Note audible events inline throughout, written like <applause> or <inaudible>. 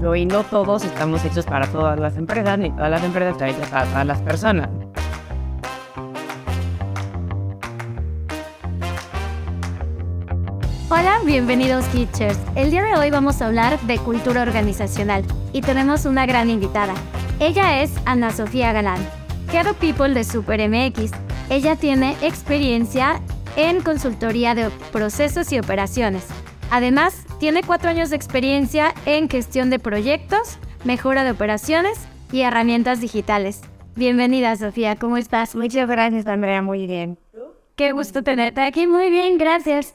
y no todos estamos hechos para todas las empresas, ni todas las empresas están hechas para todas las personas. Hola, bienvenidos Teachers. El día de hoy vamos a hablar de cultura organizacional y tenemos una gran invitada. Ella es Ana Sofía Galán, Head of People de Super MX. Ella tiene experiencia en consultoría de procesos y operaciones. Además, tiene cuatro años de experiencia en gestión de proyectos, mejora de operaciones y herramientas digitales. Bienvenida, Sofía, ¿cómo estás? Muchas gracias, Andrea, muy bien. Qué gusto tenerte aquí, muy bien, gracias.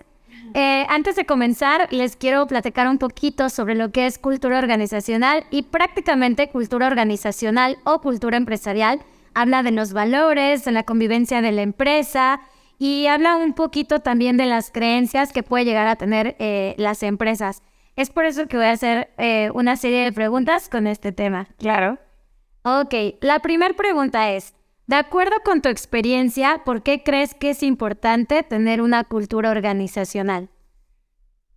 Eh, antes de comenzar, les quiero platicar un poquito sobre lo que es cultura organizacional y prácticamente cultura organizacional o cultura empresarial. Habla de los valores, de la convivencia de la empresa y habla un poquito también de las creencias que puede llegar a tener eh, las empresas. Es por eso que voy a hacer eh, una serie de preguntas con este tema. Claro. Ok, la primera pregunta es, de acuerdo con tu experiencia, ¿por qué crees que es importante tener una cultura organizacional?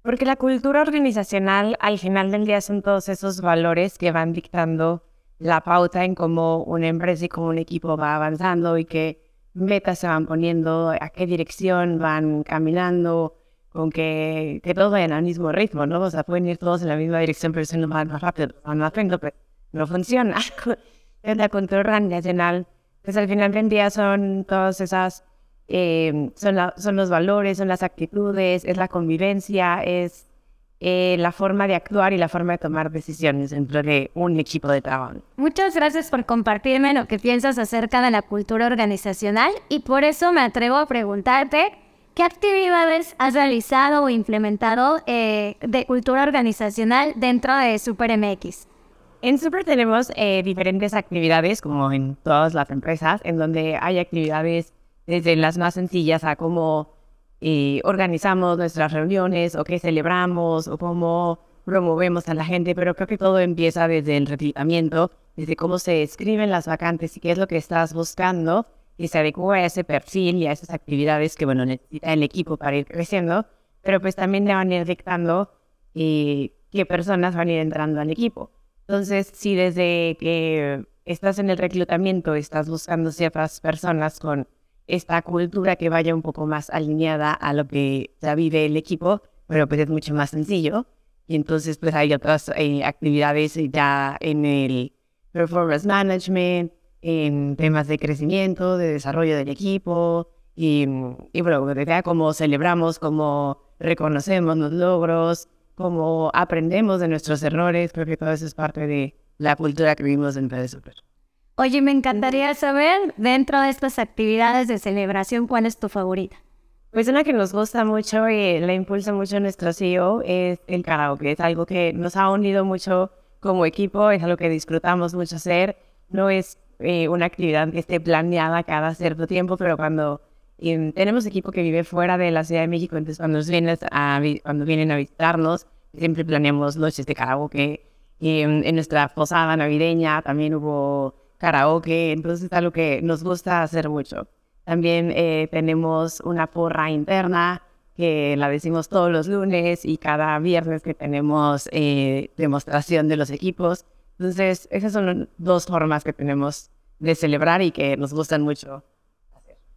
Porque la cultura organizacional al final del día son todos esos valores que van dictando la pauta en cómo una empresa y cómo un equipo va avanzando y qué metas se van poniendo, a qué dirección van caminando, con que, que todos vayan al mismo ritmo, ¿no? O sea, pueden ir todos en la misma dirección, pero si no van más rápido, van más lento, pero no funciona. <laughs> es la cultura organizacional pues al final del día son todas esas, eh, son, son los valores, son las actitudes, es la convivencia, es eh, la forma de actuar y la forma de tomar decisiones dentro de un equipo de trabajo. Muchas gracias por compartirme lo que piensas acerca de la cultura organizacional y por eso me atrevo a preguntarte qué actividades has realizado o implementado eh, de cultura organizacional dentro de SuperMX. En Super tenemos eh, diferentes actividades, como en todas las empresas, en donde hay actividades desde las más sencillas a cómo eh, organizamos nuestras reuniones o qué celebramos o cómo promovemos a la gente, pero creo que todo empieza desde el reclutamiento, desde cómo se escriben las vacantes y qué es lo que estás buscando y se adecua a ese perfil y a esas actividades que, bueno, necesita el equipo para ir creciendo, pero pues también le van a ir dictando qué personas van a ir entrando al equipo. Entonces, si desde que estás en el reclutamiento estás buscando ciertas personas con esta cultura que vaya un poco más alineada a lo que ya vive el equipo, bueno, pues es mucho más sencillo. Y entonces, pues hay otras eh, actividades ya en el performance management, en temas de crecimiento, de desarrollo del equipo, y, y bueno, cómo celebramos, cómo reconocemos los logros, cómo aprendemos de nuestros errores, creo que todo eso es parte de la cultura que vivimos en Super. Oye, me encantaría saber, dentro de estas actividades de celebración, ¿cuál es tu favorita? Pues una que nos gusta mucho y la impulsa mucho nuestro CEO es el karaoke. Es algo que nos ha unido mucho como equipo, es algo que disfrutamos mucho hacer. No es eh, una actividad que esté planeada cada cierto tiempo, pero cuando tenemos equipo que vive fuera de la Ciudad de México, entonces cuando, vienen a, cuando vienen a visitarnos, siempre planeamos noches de karaoke. En, nuestra posada navideña también hubo karaoke, entonces es algo que nos gusta hacer mucho. También eh, tenemos una porra interna que la decimos todos los lunes y cada viernes que tenemos eh, demostración de los equipos. Entonces, esas son dos formas que tenemos de celebrar y que nos gustan mucho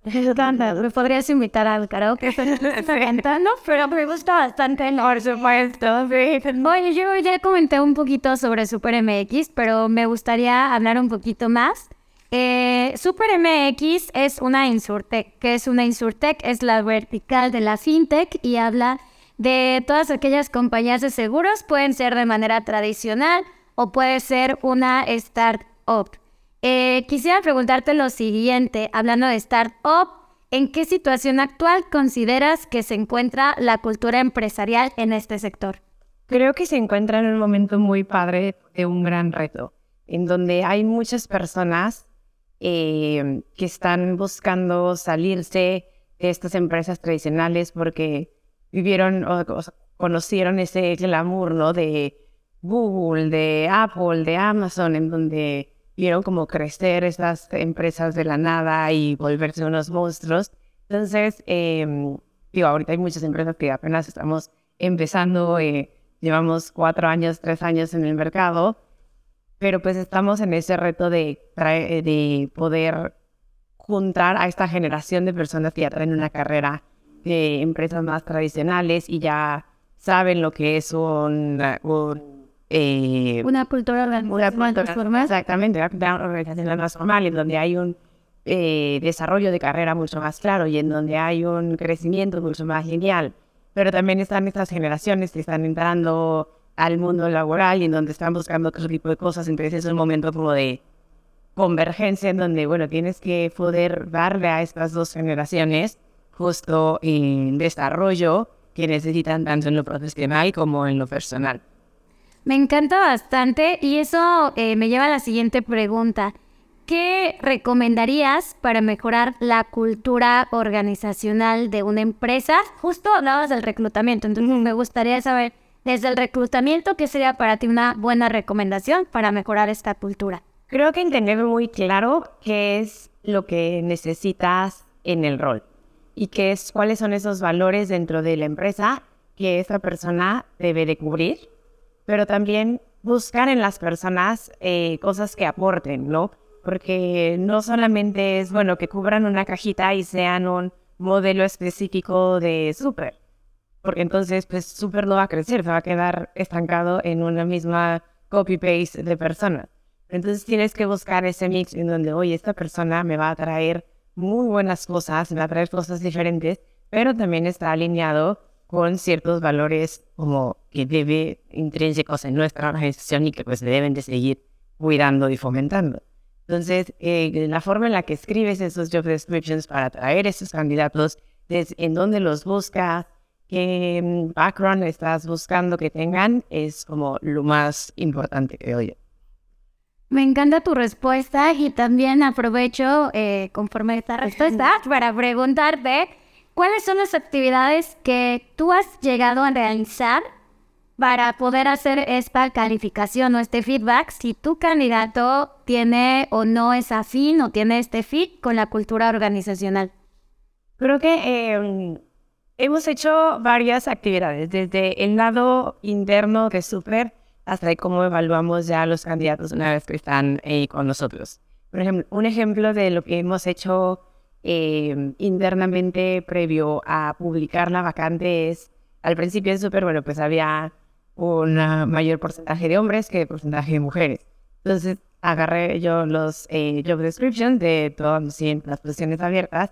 me podrías invitar al karaoke <laughs> cantando, pero me gusta bastante Por supuesto, Bueno, yo ya comenté un poquito sobre Super MX, pero me gustaría hablar un poquito más. Eh, Super MX es una Insurtech. ¿Qué es una Insurtech? Es la vertical de la FinTech y habla de todas aquellas compañías de seguros. Pueden ser de manera tradicional o puede ser una startup. Eh, quisiera preguntarte lo siguiente, hablando de startup, ¿en qué situación actual consideras que se encuentra la cultura empresarial en este sector? Creo que se encuentra en un momento muy padre de un gran reto, en donde hay muchas personas eh, que están buscando salirse de estas empresas tradicionales porque vivieron o, conocieron ese glamour, ¿no? De Google, de Apple, de Amazon, en donde vieron como crecer estas empresas de la nada y volverse unos monstruos. Entonces, eh, digo, ahorita hay muchas empresas que apenas estamos empezando, eh, llevamos cuatro años, tres años en el mercado, pero pues estamos en ese reto de, de poder juntar a esta generación de personas que ya traen una carrera de empresas más tradicionales y ya saben lo que es un, eh, una cultura organizacional Exactamente, una organización más formal, en donde hay un eh, desarrollo de carrera mucho más claro y en donde hay un crecimiento mucho más lineal. Pero también están estas generaciones que están entrando al mundo laboral y en donde están buscando otro tipo de cosas. Entonces es un momento como de convergencia en donde, bueno, tienes que poder darle a estas dos generaciones justo en desarrollo que necesitan tanto en lo profesional como en lo personal. Me encanta bastante y eso eh, me lleva a la siguiente pregunta. ¿Qué recomendarías para mejorar la cultura organizacional de una empresa? Justo hablabas del reclutamiento, entonces me gustaría saber desde el reclutamiento qué sería para ti una buena recomendación para mejorar esta cultura. Creo que tener muy claro qué es lo que necesitas en el rol y qué es, cuáles son esos valores dentro de la empresa que esa persona debe de cubrir, pero también buscar en las personas eh, cosas que aporten, ¿no? Porque no solamente es, bueno, que cubran una cajita y sean un modelo específico de súper, porque entonces, pues, súper no va a crecer, se va a quedar estancado en una misma copy-paste de personas. Entonces tienes que buscar ese mix en donde, oye, esta persona me va a traer muy buenas cosas, me va a traer cosas diferentes, pero también está alineado con ciertos valores como que debe intrínsecos en nuestra organización y que pues deben de seguir cuidando y fomentando. Entonces, eh, la forma en la que escribes esos job descriptions para atraer esos candidatos, en dónde los buscas, qué mm, background estás buscando que tengan, es como lo más importante que oye. Me encanta tu respuesta y también aprovecho, eh, conforme esta respuesta, para preguntarte cuáles son las actividades que tú has llegado a realizar para poder hacer esta calificación o este feedback si tu candidato tiene o no es afín o tiene este fit con la cultura organizacional. Creo que em, hemos hecho varias actividades, desde el lado interno de Super hasta cómo evaluamos ya a los candidatos una vez que están eh, con nosotros. Por ejemplo, un ejemplo de lo que hemos hecho eh, internamente previo a publicar la vacante es, al principio es súper bueno, pues había un mayor porcentaje de hombres que porcentaje de mujeres. Entonces agarré yo los eh, job descriptions de todas las posiciones abiertas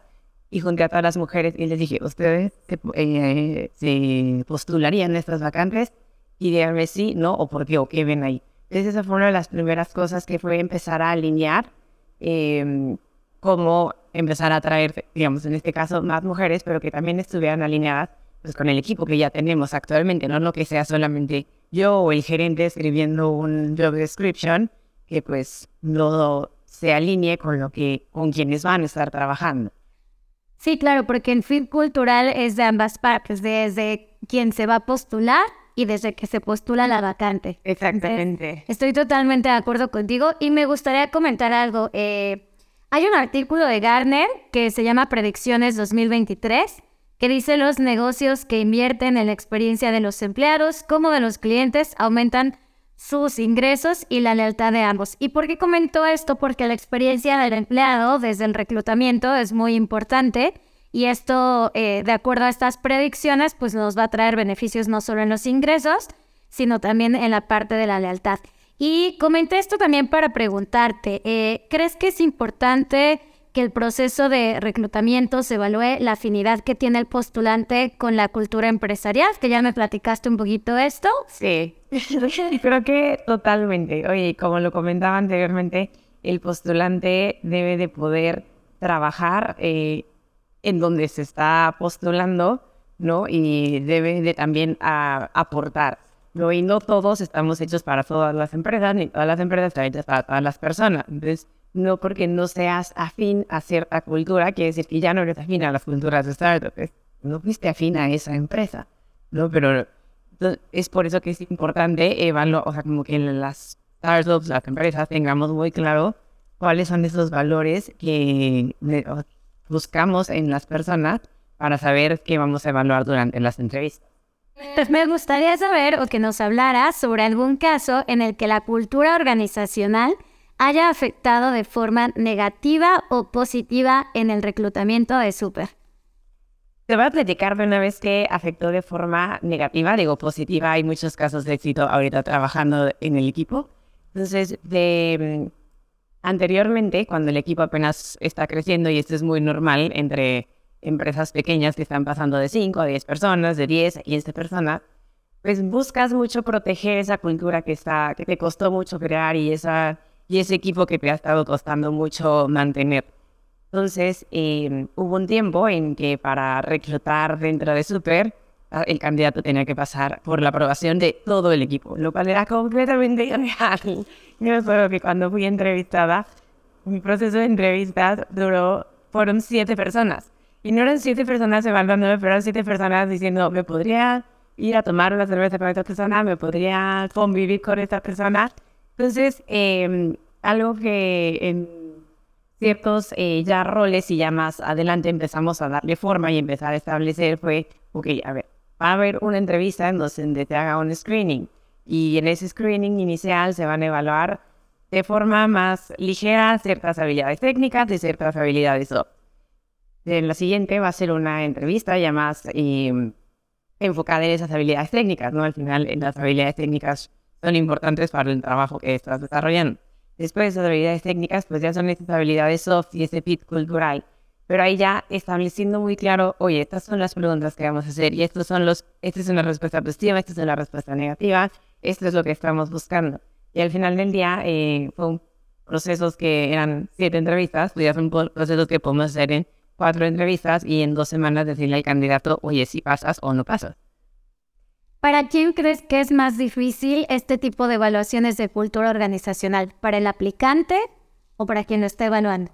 y junté a todas las mujeres y les dije, ¿ustedes se, se postularían estas vacantes? y díganme sí, no, o por qué, o qué ven ahí. Entonces esa fue una de las primeras cosas que fue empezar a alinear, eh, cómo empezar a atraer, digamos, en este caso, más mujeres, pero que también estuvieran alineadas pues, con el equipo que ya tenemos actualmente, no lo que sea solamente yo o el gerente escribiendo un job description, que pues no se alinee con lo que, con quienes van a estar trabajando. Sí, claro, porque el fit cultural es de ambas partes, desde quien se va a postular y desde que se postula la vacante. Exactamente. estoy totalmente de acuerdo contigo y me gustaría comentar algo. Eh, hay un artículo de Garner que se llama Predicciones 2023 que dice los negocios que invierten en la experiencia de los empleados como de los clientes aumentan sus ingresos y la lealtad de ambos. ¿Y por qué comento esto? Porque la experiencia del empleado desde el reclutamiento es muy importante y esto, eh, de acuerdo a estas predicciones, pues nos va a traer beneficios no solo en los ingresos, sino también en la parte de la lealtad. Y comenté esto también para preguntarte, eh, ¿crees que es importante que el proceso de reclutamiento se evalúe la afinidad que tiene el postulante con la cultura empresarial? Que ya me platicaste un poquito esto. Sí, <laughs> creo que totalmente. Oye, como lo comentaba anteriormente, el postulante debe de poder trabajar eh, en donde se está postulando, ¿no? Y debe de también aportar, ¿no? Y no todos estamos hechos para todas las empresas, ni todas las empresas están hechas para todas las personas. Entonces, no porque no seas afín a cierta cultura, quiere decir que ya no eres afín a las culturas de startups. No fuiste afín a esa empresa, ¿no? Pero es por eso que es importante evaluar, o sea, como que las startups, las empresas, tengamos muy claro cuáles son esos valores que buscamos en las personas para saber qué vamos a evaluar durante las entrevistas. Me gustaría saber o que nos hablara sobre algún caso en el que la cultura organizacional haya afectado de forma negativa o positiva en el reclutamiento de Super. Te voy a platicar de una vez que afectó de forma negativa, digo positiva, hay muchos casos de éxito ahorita trabajando en el equipo. Entonces, de, mm, anteriormente, cuando el equipo apenas está creciendo, y esto es muy normal entre empresas pequeñas que están pasando de 5 a 10 personas, de 10 a 15 personas, pues buscas mucho proteger esa cultura que, está, que te costó mucho crear y esa y ese equipo que te ha estado costando mucho mantener. Entonces, em, hubo un tiempo en que para reclutar dentro de Super, el candidato tenía que pasar por la aprobación de todo el equipo, lo cual era completamente irreal. <laughs> Yo me acuerdo que cuando fui entrevistada, mi proceso de entrevistas duró, fueron siete personas. Y no eran siete personas evaluándome, pero eran siete personas diciendo, me podría ir a tomar una cerveza con esta persona, me podría convivir con esta persona. Entonces, em, algo que en ciertos eh, ya roles y ya más adelante empezamos a darle forma y empezar a establecer fue, ok, a ver, va a haber una entrevista en donde te haga un screening y en ese screening inicial se van a evaluar de forma más ligera ciertas habilidades técnicas y ciertas habilidades soft. En la siguiente va a ser una entrevista ya más em, enfocada en esas habilidades técnicas, ¿no? Al final, en las habilidades técnicas son importantes para el trabajo que estás desarrollando. Después de esas habilidades técnicas, pues ya son esas habilidades soft y ese fit cultural. Pero ahí ya estableciendo muy claro, oye, estas son las preguntas que vamos a hacer y estos son los, esta es una respuesta positiva, esta es una respuesta negativa, esto es lo que estamos buscando. Y al final del día eh, fue procesos que eran siete entrevistas, pues ya son procesos que podemos hacer en cuatro entrevistas y en dos semanas decirle al candidato, oye, si pasas o no pasas. ¿Para quién crees que es más difícil este tipo de evaluaciones de cultura organizacional? ¿Para el aplicante o para quien lo esté evaluando?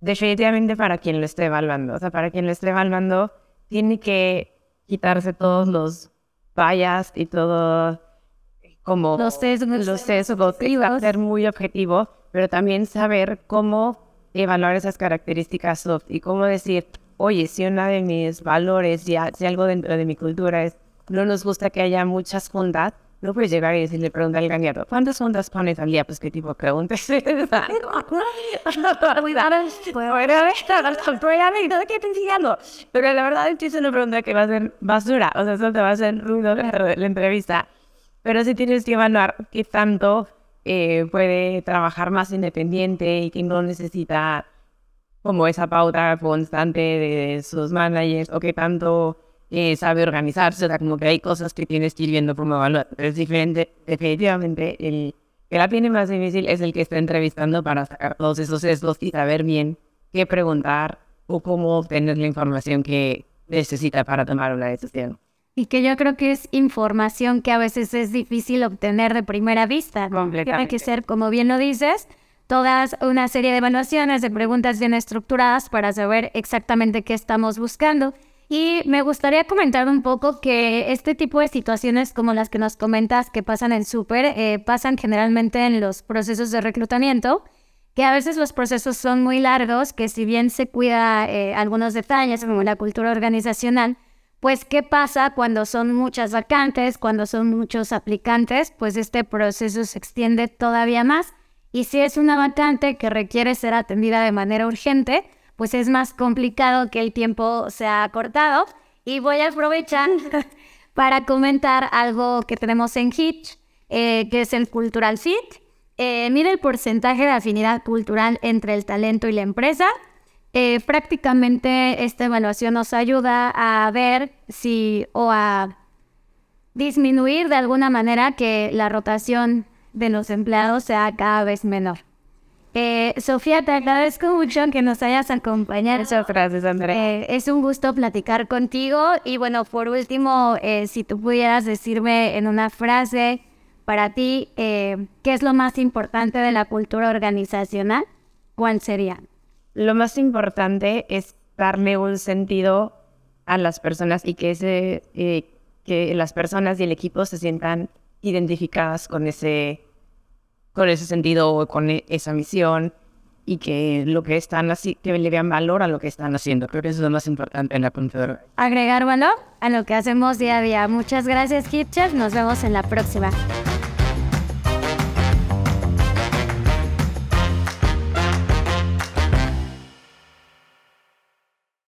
Definitivamente para quien lo esté evaluando. O sea, para quien lo esté evaluando, tiene que quitarse todos los fallas y todo como los sesgos, los sesgos y va a ser muy objetivo, pero también saber cómo evaluar esas características soft y cómo decir, oye, si una de mis valores, si algo dentro de mi cultura es no nos gusta que haya muchas juntas, no puedes llegar y decirle, pregunta al candidato, ¿cuántas juntas pones al día? Pues qué tipo de preguntas. <laughs> Pero la verdad es que es una pregunta que va a ser basura, o sea, eso te va a hacer ruido la, la entrevista. Pero si tienes que evaluar qué tanto eh, puede trabajar más independiente y que no necesita como esa pauta constante de sus managers o qué tanto eh, sabe organizarse, o sea, como que hay cosas que tienes que ir viendo cómo evaluar. Pero es diferente, definitivamente, el que la tiene más difícil es el que está entrevistando para sacar todos esos sesgos y saber bien qué preguntar o cómo obtener la información que necesita para tomar una decisión. Y que yo creo que es información que a veces es difícil obtener de primera vista. Tiene que ser, como bien lo dices, todas una serie de evaluaciones, de preguntas bien estructuradas para saber exactamente qué estamos buscando. Y me gustaría comentar un poco que este tipo de situaciones como las que nos comentas que pasan en Super, eh, pasan generalmente en los procesos de reclutamiento, que a veces los procesos son muy largos, que si bien se cuida eh, algunos detalles como la cultura organizacional, pues qué pasa cuando son muchas vacantes, cuando son muchos aplicantes, pues este proceso se extiende todavía más. Y si es una vacante que requiere ser atendida de manera urgente, pues es más complicado que el tiempo sea cortado. Y voy a aprovechar <laughs> para comentar algo que tenemos en Hitch, eh, que es el Cultural Fit. Eh, mide el porcentaje de afinidad cultural entre el talento y la empresa. Eh, prácticamente esta evaluación nos ayuda a ver si o a disminuir de alguna manera que la rotación de los empleados sea cada vez menor. Eh, Sofía, te agradezco mucho que nos hayas acompañado. Muchas gracias, Andrea. Eh, es un gusto platicar contigo. Y bueno, por último, eh, si tú pudieras decirme en una frase para ti, ¿qué es lo más importante de la cultura organizacional? ¿Cuál sería? Lo más importante es darle un sentido a las personas y que, ese, que las personas y el equipo se sientan identificadas con ese con ese sentido o con e, esa misión y que lo que están así, que le vean valor a lo que están haciendo. Creo que eso es lo más importante en la contadora. Agregar valor a lo que hacemos día a día. Muchas gracias, Kitcher. Nos vemos en la próxima.